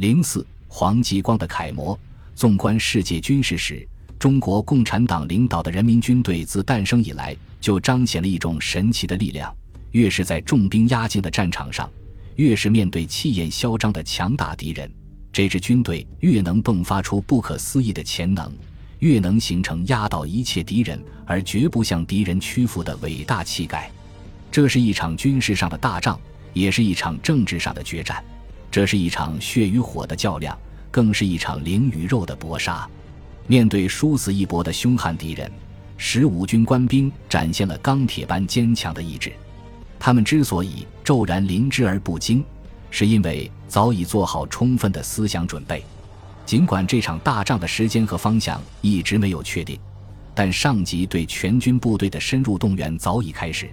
零四黄继光的楷模。纵观世界军事史，中国共产党领导的人民军队自诞生以来，就彰显了一种神奇的力量。越是在重兵压境的战场上，越是面对气焰嚣张的强大敌人，这支军队越能迸发出不可思议的潜能，越能形成压倒一切敌人而绝不向敌人屈服的伟大气概。这是一场军事上的大仗，也是一场政治上的决战。这是一场血与火的较量，更是一场灵与肉的搏杀。面对殊死一搏的凶悍敌人，十五军官兵展现了钢铁般坚强的意志。他们之所以骤然临之而不惊，是因为早已做好充分的思想准备。尽管这场大仗的时间和方向一直没有确定，但上级对全军部队的深入动员早已开始。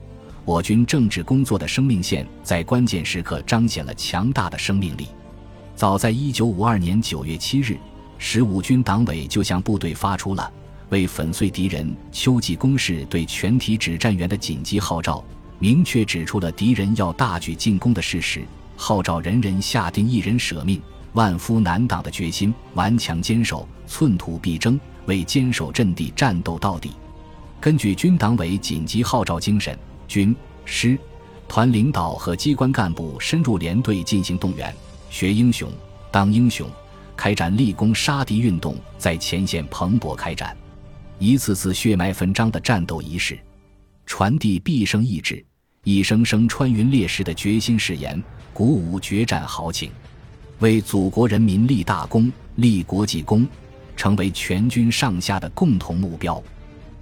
我军政治工作的生命线在关键时刻彰显了强大的生命力。早在1952年9月7日，十五军党委就向部队发出了为粉碎敌人秋季攻势对全体指战员的紧急号召，明确指出了敌人要大举进攻的事实，号召人人下定一人舍命、万夫难挡的决心，顽强坚守，寸土必争，为坚守阵地战斗到底。根据军党委紧急号召精神。军师团领导和机关干部深入连队进行动员，学英雄当英雄，开展立功杀敌运动，在前线蓬勃开展，一次次血脉纷张的战斗仪式，传递毕生意志，一声声穿云裂石的决心誓言，鼓舞决战豪情，为祖国人民立大功、立国际功，成为全军上下的共同目标。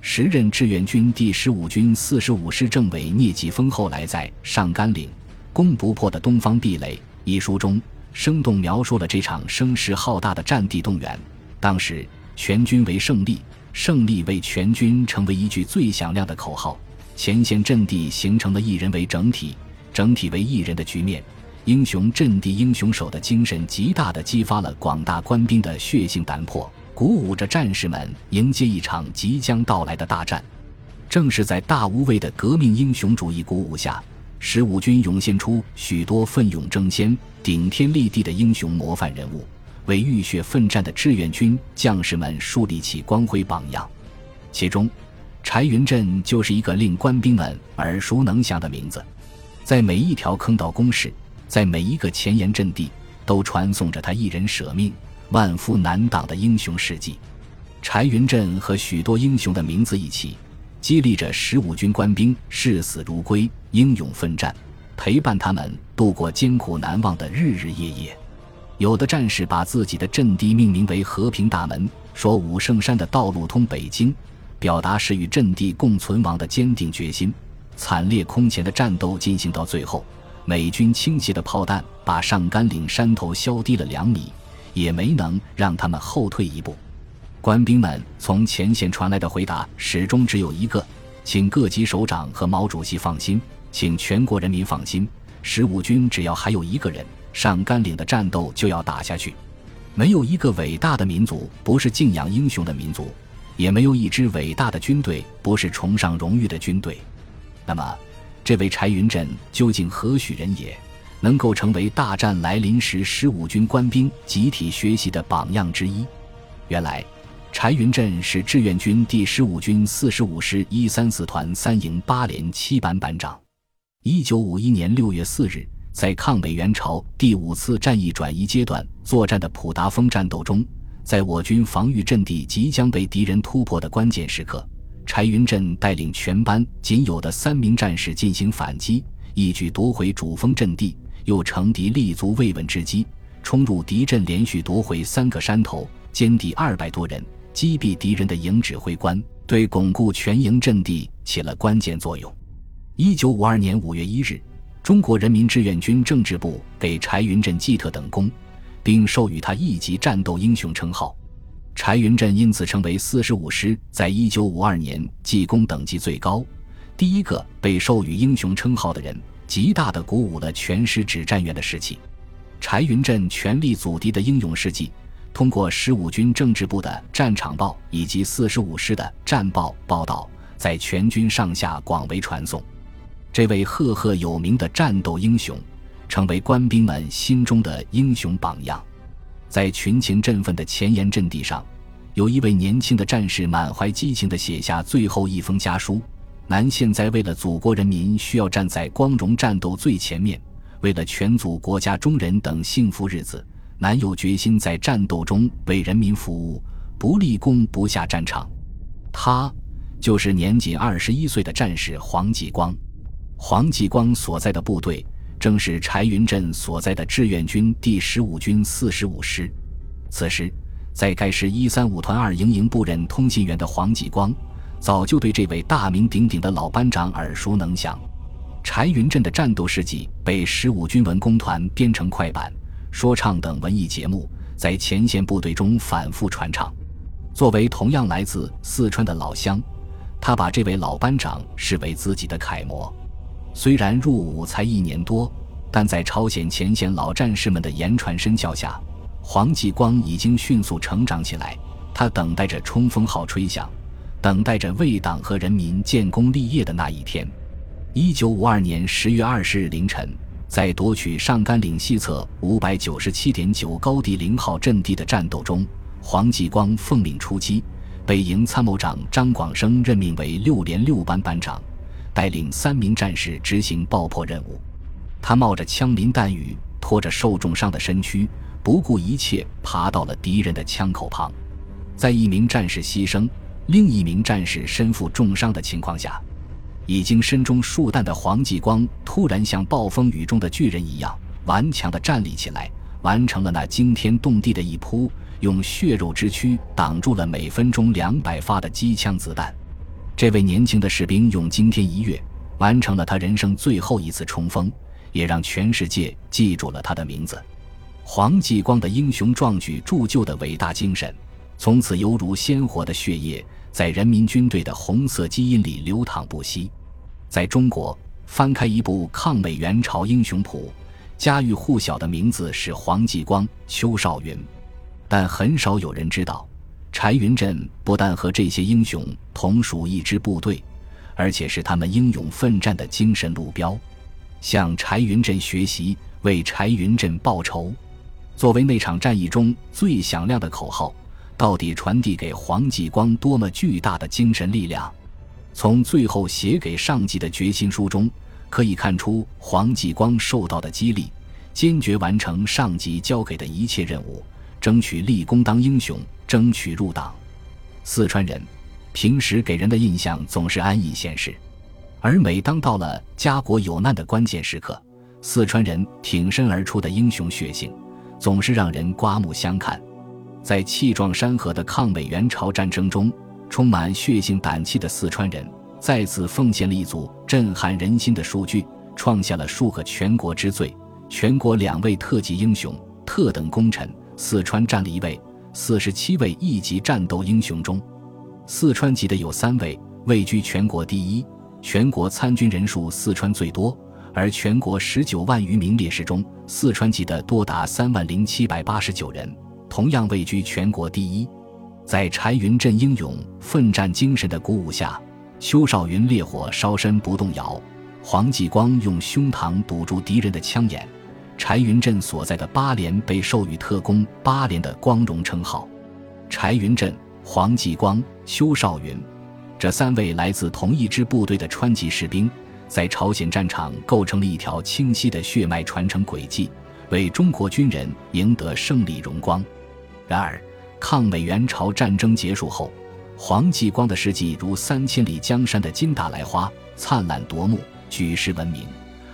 时任志愿军第十五军四十五师政委聂继峰后来在《上甘岭，攻不破的东方壁垒》一书中，生动描述了这场声势浩大的战地动员。当时，全军为胜利，胜利为全军成为一句最响亮的口号。前线阵地形成了一人为整体，整体为一人的局面。英雄阵地英雄手的精神，极大地激发了广大官兵的血性胆魄。鼓舞着战士们迎接一场即将到来的大战。正是在大无畏的革命英雄主义鼓舞下，十五军涌现出许多奋勇争先、顶天立地的英雄模范人物，为浴血奋战的志愿军将士们树立起光辉榜样。其中，柴云振就是一个令官兵们耳熟能详的名字。在每一条坑道工事，在每一个前沿阵地，都传颂着他一人舍命。万夫难挡的英雄事迹，柴云振和许多英雄的名字一起，激励着十五军官兵视死如归、英勇奋战，陪伴他们度过艰苦难忘的日日夜夜。有的战士把自己的阵地命名为“和平大门”，说五圣山的道路通北京，表达是与阵地共存亡的坚定决心。惨烈空前的战斗进行到最后，美军倾斜的炮弹把上甘岭山头削低了两米。也没能让他们后退一步。官兵们从前线传来的回答始终只有一个：“请各级首长和毛主席放心，请全国人民放心，十五军只要还有一个人，上甘岭的战斗就要打下去。没有一个伟大的民族不是敬仰英雄的民族，也没有一支伟大的军队不是崇尚荣誉的军队。那么，这位柴云振究竟何许人也？”能够成为大战来临时十五军官兵集体学习的榜样之一。原来，柴云振是志愿军第十五军四十五师一三四团三营八连七班班长。一九五一年六月四日，在抗美援朝第五次战役转移阶段作战的普达峰战斗中，在我军防御阵地即将被敌人突破的关键时刻，柴云振带领全班仅有的三名战士进行反击，一举夺回主峰阵地。又乘敌立足未稳之机，冲入敌阵，连续夺回三个山头，歼敌二百多人，击毙敌人的营指挥官，对巩固全营阵地起了关键作用。一九五二年五月一日，中国人民志愿军政治部给柴云振记特等功，并授予他一级战斗英雄称号。柴云振因此成为四十五师在一九五二年记功等级最高、第一个被授予英雄称号的人。极大地鼓舞了全师指战员的士气。柴云振全力阻敌的英勇事迹，通过十五军政治部的战场报以及四十五师的战报报道，在全军上下广为传颂。这位赫赫有名的战斗英雄，成为官兵们心中的英雄榜样。在群情振奋的前沿阵地上，有一位年轻的战士满怀激情地写下最后一封家书：“南现在为了祖国人民，需要站在光荣战斗最前面；为了全族国家中人等幸福日子，南有决心在战斗中为人民服务，不立功不下战场。”他。就是年仅二十一岁的战士黄继光，黄继光所在的部队正是柴云振所在的志愿军第十五军四十五师。此时，在该师一三五团二营营部任通信员的黄继光，早就对这位大名鼎鼎的老班长耳熟能详。柴云振的战斗事迹被十五军文工团编成快板、说唱等文艺节目，在前线部队中反复传唱。作为同样来自四川的老乡。他把这位老班长视为自己的楷模，虽然入伍才一年多，但在朝鲜前线老战士们的言传身教下，黄继光已经迅速成长起来。他等待着冲锋号吹响，等待着为党和人民建功立业的那一天。一九五二年十月二十日凌晨，在夺取上甘岭西侧五百九十七点九高地零号阵地的战斗中，黄继光奉命出击。北营参谋长张广生任命为六连六班班长，带领三名战士执行爆破任务。他冒着枪林弹雨，拖着受重伤的身躯，不顾一切爬到了敌人的枪口旁。在一名战士牺牲、另一名战士身负重伤的情况下，已经身中数弹的黄继光突然像暴风雨中的巨人一样顽强地站立起来，完成了那惊天动地的一扑。用血肉之躯挡住了每分钟两百发的机枪子弹，这位年轻的士兵用惊天一跃完成了他人生最后一次冲锋，也让全世界记住了他的名字。黄继光的英雄壮举、铸就的伟大精神，从此犹如鲜活的血液，在人民军队的红色基因里流淌不息。在中国，翻开一部抗美援朝英雄谱，家喻户晓的名字是黄继光、邱少云。但很少有人知道，柴云振不但和这些英雄同属一支部队，而且是他们英勇奋战的精神路标。向柴云振学习，为柴云振报仇，作为那场战役中最响亮的口号，到底传递给黄继光多么巨大的精神力量？从最后写给上级的决心书中，可以看出黄继光受到的激励，坚决完成上级交给的一切任务。争取立功当英雄，争取入党。四川人平时给人的印象总是安逸闲适，而每当到了家国有难的关键时刻，四川人挺身而出的英雄血性总是让人刮目相看。在气壮山河的抗美援朝战争中，充满血性胆气的四川人再次奉献了一组震撼人心的数据，创下了数个全国之最。全国两位特级英雄、特等功臣。四川占了一位，四十七位一级战斗英雄中，四川籍的有三位，位居全国第一。全国参军人数，四川最多，而全国十九万余名烈士中，四川籍的多达三万零七百八十九人，同样位居全国第一。在柴云振英勇奋战精神的鼓舞下，邱少云烈火烧身不动摇，黄继光用胸膛堵住敌人的枪眼。柴云振所在的八连被授予特工八连的光荣称号。柴云振、黄继光、邱少云，这三位来自同一支部队的川籍士兵，在朝鲜战场构成了一条清晰的血脉传承轨迹，为中国军人赢得胜利荣光。然而，抗美援朝战争结束后，黄继光的事迹如三千里江山的金大来花，灿烂夺目，举世闻名；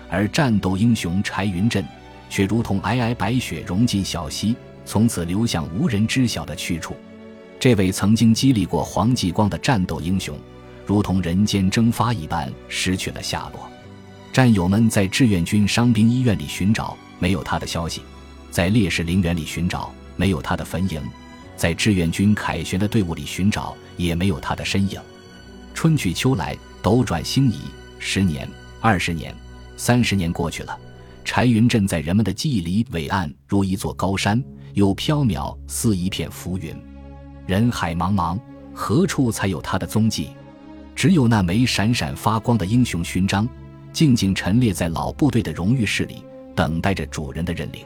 而战斗英雄柴云振。却如同皑皑白雪融进小溪，从此流向无人知晓的去处。这位曾经激励过黄继光的战斗英雄，如同人间蒸发一般失去了下落。战友们在志愿军伤兵医院里寻找，没有他的消息；在烈士陵园里寻找，没有他的坟茔；在志愿军凯旋的队伍里寻找，也没有他的身影。春去秋来，斗转星移，十年、二十年、三十年过去了。柴云振在人们的记忆里伟岸如一座高山，又缥缈似一片浮云。人海茫茫，何处才有他的踪迹？只有那枚闪闪发光的英雄勋章，静静陈列在老部队的荣誉室里，等待着主人的认领。